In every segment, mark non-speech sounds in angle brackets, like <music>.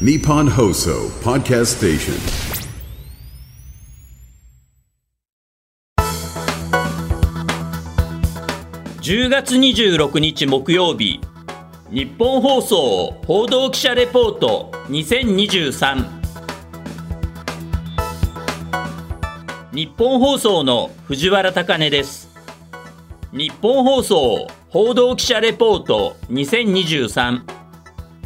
Nippon Hoso Podcast Station. 10月26日木曜日。日本放送報道記者レポート2023日本放送の藤原貴根です。日本放送報道記者レポート2023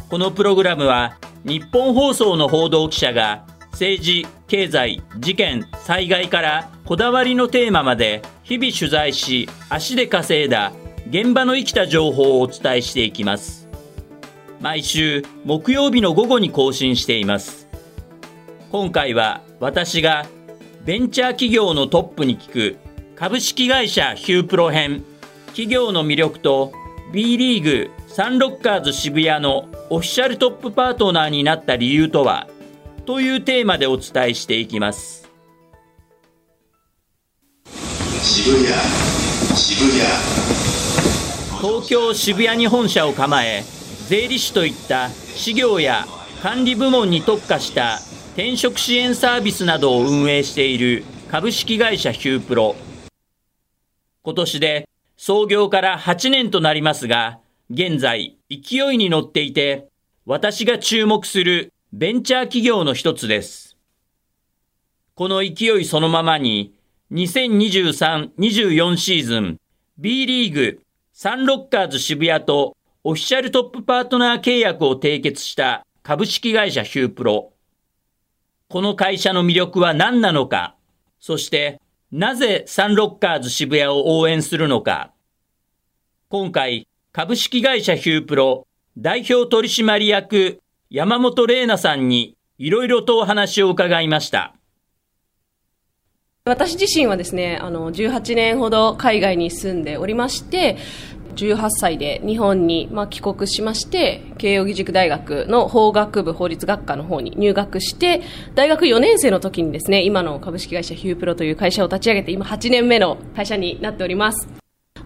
このプログラムは日本放送の報道記者が政治、経済、事件、災害からこだわりのテーマまで日々取材し足で稼いだ現場の生きた情報をお伝えしていきます。毎週木曜日の午後に更新しています。今回は私がベンチャー企業のトップに聞く株式会社ヒュープロ編企業の魅力と B リーグサンロッカーズ渋谷のオフィシャルトップパートナーになった理由とは？というテーマでお伝えしていきます。渋谷渋谷。東京渋谷に本社を構え税理士といった事業や管理部門に特化した転職支援サービスなどを運営している株式会社ヒュープロ。今年で創業から8年となりますが現在勢いに乗っていて私が注目するベンチャー企業の一つですこの勢いそのままに2023-24シーズン B リーグサンロッカーズ渋谷とオフィシャルトップパートナー契約を締結した株式会社ヒュープロ。この会社の魅力は何なのか、そしてなぜサンロッカーズ渋谷を応援するのか。今回、株式会社ヒュープロ代表取締役山本玲奈さんにいろいろとお話を伺いました。私自身はですね、あの、18年ほど海外に住んでおりまして、18歳で日本に、まあ、帰国しまして、慶應義塾大学の法学部法律学科の方に入学して、大学4年生の時にですね、今の株式会社ヒュープロという会社を立ち上げて、今8年目の会社になっております。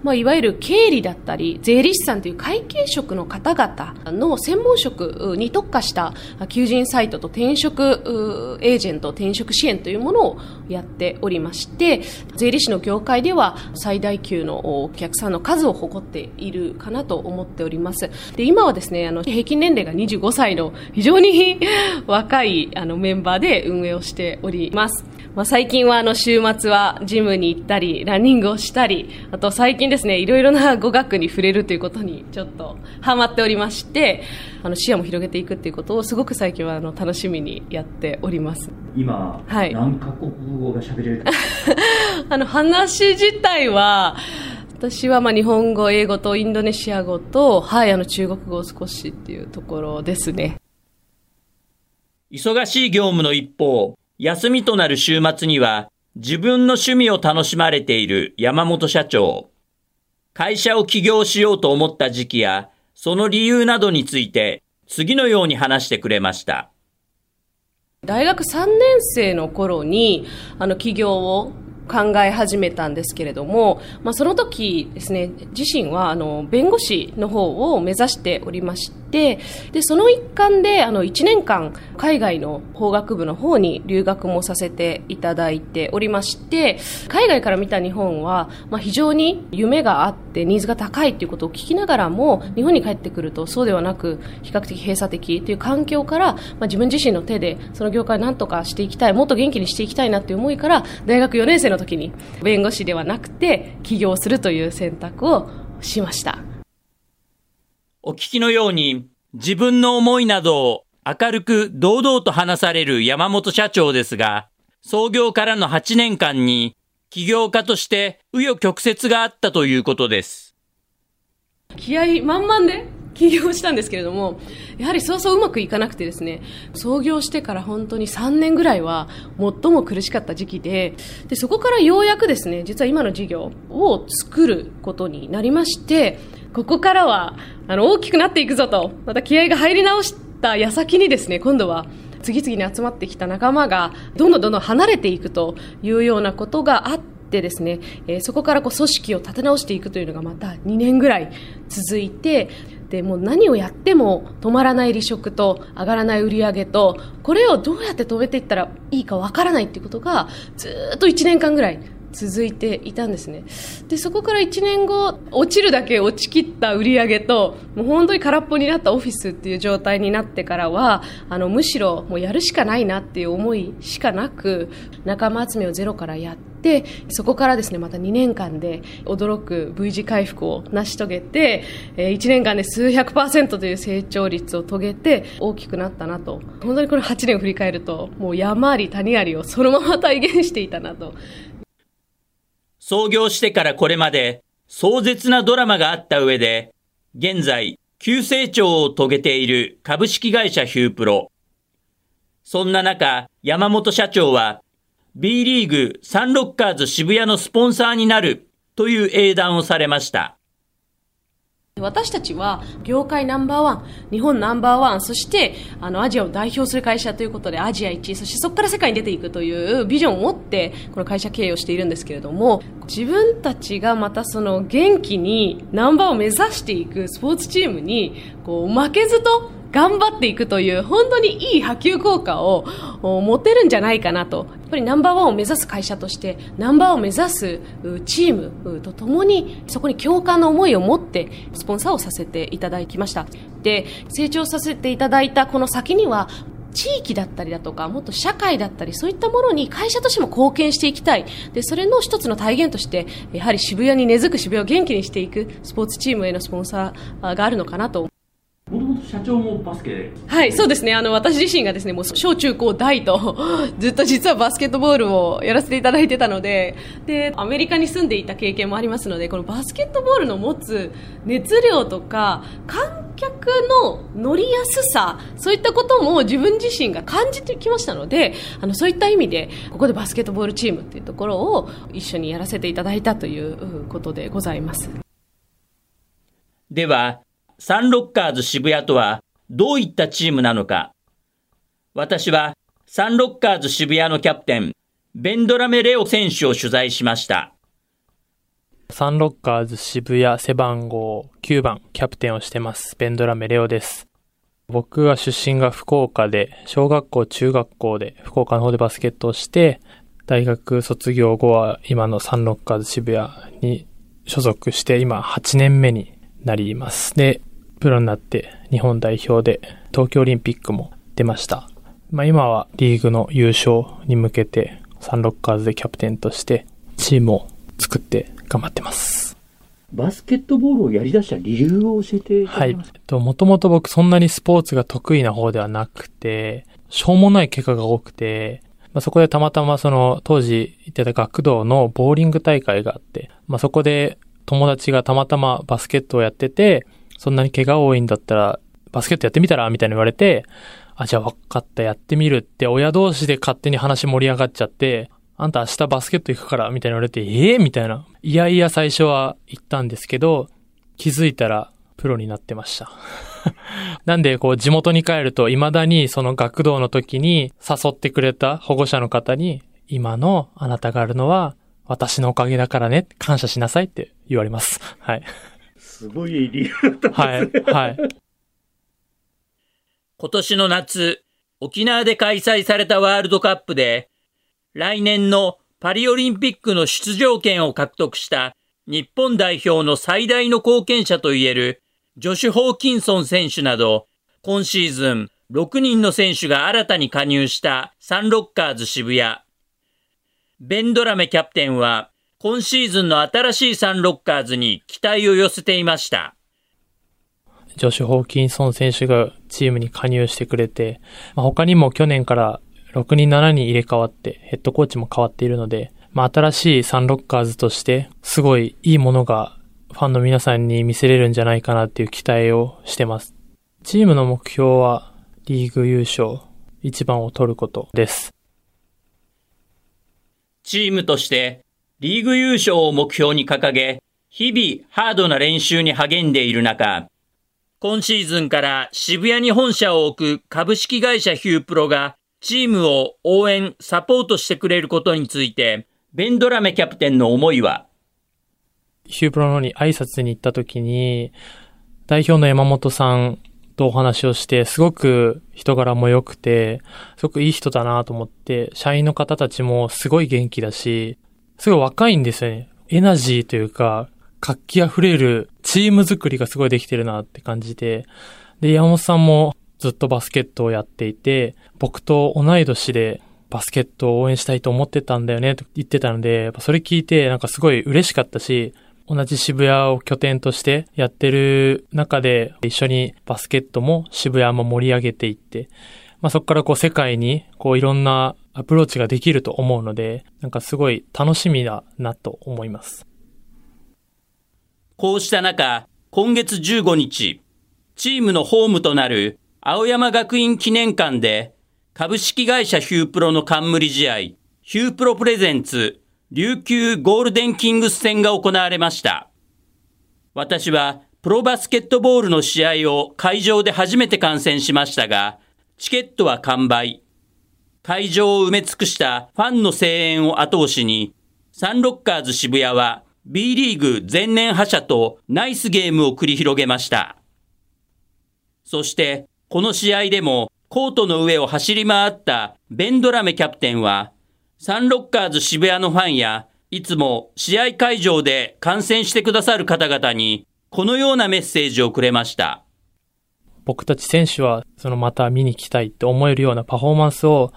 まあ、いわゆる経理だったり税理士さんという会計職の方々の専門職に特化した求人サイトと転職エージェント転職支援というものをやっておりまして税理士の業界では最大級のお客さんの数を誇っているかなと思っております。で今はですねあの平均年齢が25歳の非常に <laughs> 若いあのメンバーで運営をしております。まあ、最近はあの週末はジムに行ったりランニングをしたりあと最近ですねいろいろな語学に触れるということにちょっとハマっておりましてあの視野も広げていくということをすごく最近はあの楽しみにやっております。今、はい。何カ国語が喋れる <laughs> あの話自体は私はまあ日本語、英語とインドネシア語と、はい、あの中国語を少しっていうところですね。忙しい業務の一方、休みとなる週末には自分の趣味を楽しまれている山本社長。会社を起業しようと思った時期や、その理由などについて、次のように話してくれました。大学3年生の頃に、あの、起業を考え始めたんですけれども、まあ、その時ですね、自身はあの弁護士の方を目指しておりまして、でその一環であの1年間海外の法学部の方に留学もさせていただいておりまして、海外から見た日本は、まあ、非常に夢があってニーズが高いということを聞きながらも、日本に帰ってくるとそうではなく、比較的閉鎖的という環境から、まあ、自分自身の手でその業界を何とかしていきたい、もっと元気にしていきたいなという思いから、大学4年生の時に弁護士ではなくて起業するという選択をしました。お聞きのように、自分の思いなどを明るく堂々と話される山本社長ですが、創業からの8年間に起業家として紆余曲折があったということです。気合満々で起業したんですけれども、やはりそうそううまくいかなくてですね、創業してから本当に3年ぐらいは最も苦しかった時期で、で、そこからようやくですね、実は今の事業を作ることになりまして、ここからは、あの、大きくなっていくぞと、また気合が入り直した矢先にですね、今度は、次々に集まってきた仲間が、どんどんどんどん離れていくというようなことがあって、でですね、えーそこからこう組織を立て直していくというのがまた2年ぐらい続いて、でもう何をやっても止まらない離職と上がらない売り上げとこれをどうやって止めていったらいいかわからないっていうことがずっと1年間ぐらい続いていたんですね。で、そこから1年後、落ちるだけ落ちきった売り上げと、もう本当に空っぽになったオフィスっていう状態になってからは、あの、むしろもうやるしかないなっていう思いしかなく、仲間集めをゼロからやって、そこからですね、また2年間で驚く V 字回復を成し遂げて、えー1年間で数百パーセントという成長率を遂げて大きくなったなと。本当にこれ8年を振り返ると、もう山あり谷ありをそのまま体現していたなと。創業してからこれまで壮絶なドラマがあった上で、現在、急成長を遂げている株式会社ヒュープロ。そんな中、山本社長は、B リーグサンロッカーズ渋谷のスポンサーになるという英断をされました。私たちは業界ナンバーワン、日本ナンバーワン、そしてあのアジアを代表する会社ということでアジア1、そしてそこから世界に出ていくというビジョンを持ってこの会社経営をしているんですけれども、自分たちがまたその元気にナンバーを目指していくスポーツチームにこう負けずと頑張っていくという本当にいい波及効果を持てるんじゃないかなと。やっぱりナンバーワンを目指す会社としてナンバーワンを目指すチームとともにそこに共感の思いを持ってスポンサーをさせていただきました。で、成長させていただいたこの先には地域だったりだとか、もっと社会だったり、そういったものに会社としても貢献していきたい。で、それの一つの体現として、やはり渋谷に根付く渋谷を元気にしていくスポーツチームへのスポンサーがあるのかなと社長もバスケではい、そうですね。あの、私自身がですね、もう小中高大と、<laughs> ずっと実はバスケットボールをやらせていただいてたので、で、アメリカに住んでいた経験もありますので、このバスケットボールの持つ熱量とか、観客の乗りやすさ、そういったことも自分自身が感じてきましたので、あの、そういった意味で、ここでバスケットボールチームっていうところを一緒にやらせていただいたということでございます。では、サンロッカーズ渋谷とはどういったチームなのか。私はサンロッカーズ渋谷のキャプテン、ベンドラメレオ選手を取材しました。サンロッカーズ渋谷背番号9番キャプテンをしてます。ベンドラメレオです。僕は出身が福岡で、小学校、中学校で福岡の方でバスケットをして、大学卒業後は今のサンロッカーズ渋谷に所属して今8年目になります。で、プロになって日本代表で東京オリンピックも出ました。まあ今はリーグの優勝に向けてサンロッカーズでキャプテンとしてチームを作って頑張ってます。バスケットボールをやり出した理由を教えていただはいけますか？。と、もともと僕そんなにスポーツが得意な方ではなくて、しょうもない怪我が多くて、まあ、そこでたまたまその当時行ってた学童のボーリング大会があって、まあ、そこで友達がたまたまバスケットをやってて、そんなに怪我多いんだったら、バスケットやってみたらみたいに言われて、あ、じゃあ分かった、やってみるって、親同士で勝手に話盛り上がっちゃって、あんた明日バスケット行くから、みたいに言われて、ええみたいな。いやいや最初は行ったんですけど、気づいたらプロになってました。<laughs> なんで、こう、地元に帰ると、未だにその学童の時に誘ってくれた保護者の方に、今のあなたがあるのは、私のおかげだからね、感謝しなさいって言われます。<laughs> はい。すごい理由だった。はい。はい。<laughs> 今年の夏、沖縄で開催されたワールドカップで、来年のパリオリンピックの出場権を獲得した日本代表の最大の貢献者といえるジョシュ・ホーキンソン選手など、今シーズン6人の選手が新たに加入したサンロッカーズ渋谷。ベンドラメキャプテンは、今シーズンの新しいサンロッカーズに期待を寄せていました。ジョシュ・ホーキンソン選手がチームに加入してくれて、まあ、他にも去年から6人7人入れ替わって、ヘッドコーチも変わっているので、まあ、新しいサンロッカーズとして、すごいいいものがファンの皆さんに見せれるんじゃないかなっていう期待をしてます。チームの目標は、リーグ優勝、一番を取ることです。チームとしてリーグ優勝を目標に掲げ、日々ハードな練習に励んでいる中、今シーズンから渋谷に本社を置く株式会社ヒュープロがチームを応援、サポートしてくれることについて、ベンドラメキャプテンの思いは、ヒュープロの方に挨拶に行った時に、代表の山本さんとお話をして、すごく人柄も良くて、すごくいい人だなと思って、社員の方たちもすごい元気だし、すごい若いんですよね。エナジーというか、活気あふれるチーム作りがすごいできてるなって感じで、で、山本さんもずっとバスケットをやっていて、僕と同い年でバスケットを応援したいと思ってたんだよねと言ってたので、それ聞いてなんかすごい嬉しかったし、同じ渋谷を拠点としてやってる中で一緒にバスケットも渋谷も盛り上げていって、まあそこからこう世界にこういろんなアプローチができると思うので、なんかすごい楽しみだなと思います。こうした中、今月15日、チームのホームとなる青山学院記念館で、株式会社ヒュープロの冠試合、ヒュープロプレゼンツ琉球ゴールデンキングス戦が行われました。私はプロバスケットボールの試合を会場で初めて観戦しましたが、チケットは完売。会場を埋め尽くしたファンの声援を後押しに、サンロッカーズ渋谷は B リーグ前年覇者とナイスゲームを繰り広げました。そして、この試合でもコートの上を走り回ったベンドラメキャプテンは、サンロッカーズ渋谷のファンや、いつも試合会場で観戦してくださる方々に、このようなメッセージをくれました。僕たち選手はそのまた見に来たいって思えるようなパフォーマンスを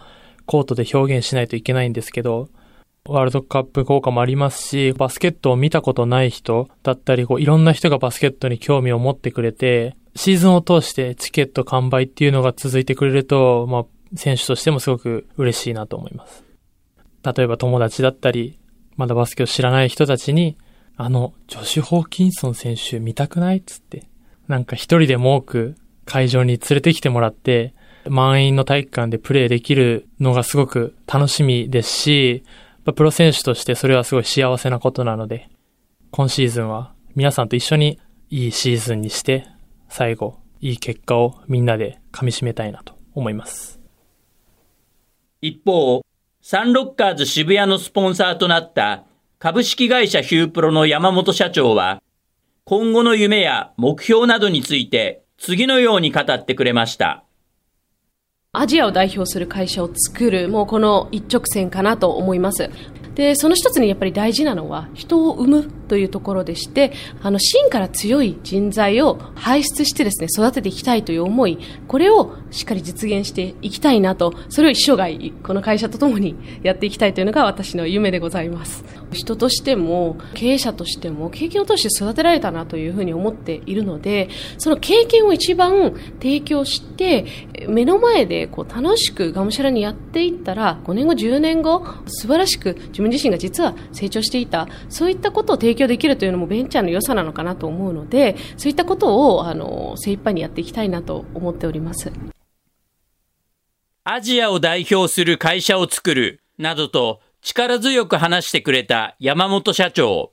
コートで表現しないといけないんですけど、ワールドカップ効果もありますし、バスケットを見たことない人だったり、こういろんな人がバスケットに興味を持ってくれて、シーズンを通してチケット完売っていうのが続いてくれると、まあ、選手としてもすごく嬉しいなと思います。例えば友達だったり、まだバスケを知らない人たちに、あの、ジョシュ・ホーキンソン選手見たくないっつって、なんか一人でも多く会場に連れてきてもらって、満員の体育館でプレーできるのがすごく楽しみですし、プロ選手としてそれはすごい幸せなことなので、今シーズンは皆さんと一緒にいいシーズンにして、最後、いい結果をみんなで噛み締めたいなと思います。一方、サンロッカーズ渋谷のスポンサーとなった株式会社ヒュープロの山本社長は、今後の夢や目標などについて次のように語ってくれました。アジアを代表する会社を作る、もうこの一直線かなと思います。で、その一つにやっぱり大事なのは人を生むというところでして、あの、芯から強い人材を輩出してですね、育てていきたいという思い、これをしっかり実現していきたいなと、それを一生涯、この会社とともに <laughs> やっていきたいというのが私の夢でございます。人としても、経営者としても、経験を通して育てられたなというふうに思っているので、その経験を一番提供して、目の前でこう楽しくがむしゃらにやっていったら、5年後、10年後、素晴らしく自分自身が実は成長していた、そういったことを提供できるというのもベンチャーの良さなのかなと思うので、そういったことをあの精一杯にやっていきたいなと思っております。アジアを代表する会社を作る、などと力強く話してくれた山本社長。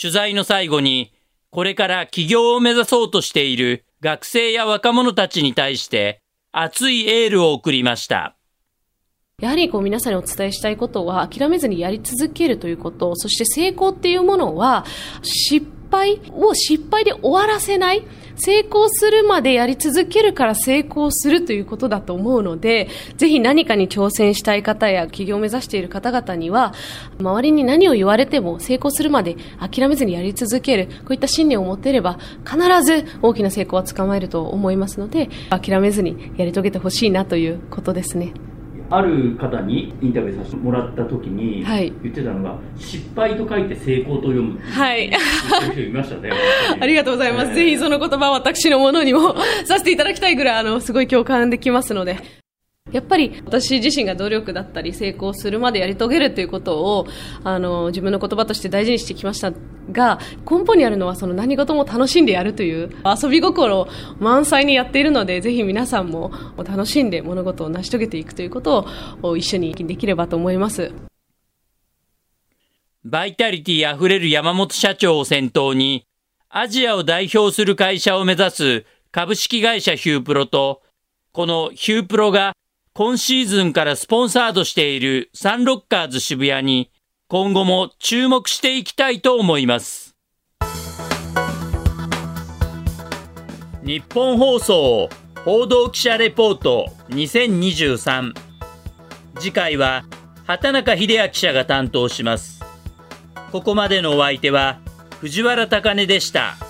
取材の最後に、これから起業を目指そうとしている学生や若者たちに対して熱いエールを送りました。やはりこう皆さんにお伝えしたいことは諦めずにやり続けるということ、そして成功っていうものは失敗を失敗で終わらせない。成功するまでやり続けるから成功するということだと思うので、ぜひ何かに挑戦したい方や起業を目指している方々には、周りに何を言われても成功するまで諦めずにやり続ける、こういった信念を持っていれば必ず大きな成功はつかまえると思いますので、諦めずにやり遂げてほしいなということですね。ある方にインタビューさせてもらった時にはい言ってたのが、失敗と書いて成功と読むはい。人いましたね <laughs> ありがとうございます。えーぜひその言葉を私のものにも <laughs> させていただきたいぐらい、あの、すごい共感できますので。やっぱり私自身が努力だったり成功するまでやり遂げるということをあの自分の言葉として大事にしてきましたが根本にあるのはその何事も楽しんでやるという遊び心満載にやっているのでぜひ皆さんも楽しんで物事を成し遂げていくということを一緒にできればと思います。バイタリティ溢れる山本社長を先頭に、アジアを代表する会社を目指す株式会社ヒュープロと、このヒュープロが今シーズンからスポンサードしているサンロッカーズ渋谷に、今後も注目していきたいと思います。日本放送報道記者レポート2023次回は畑中秀明記者が担当しますここまでのお相手は藤原貴根でした。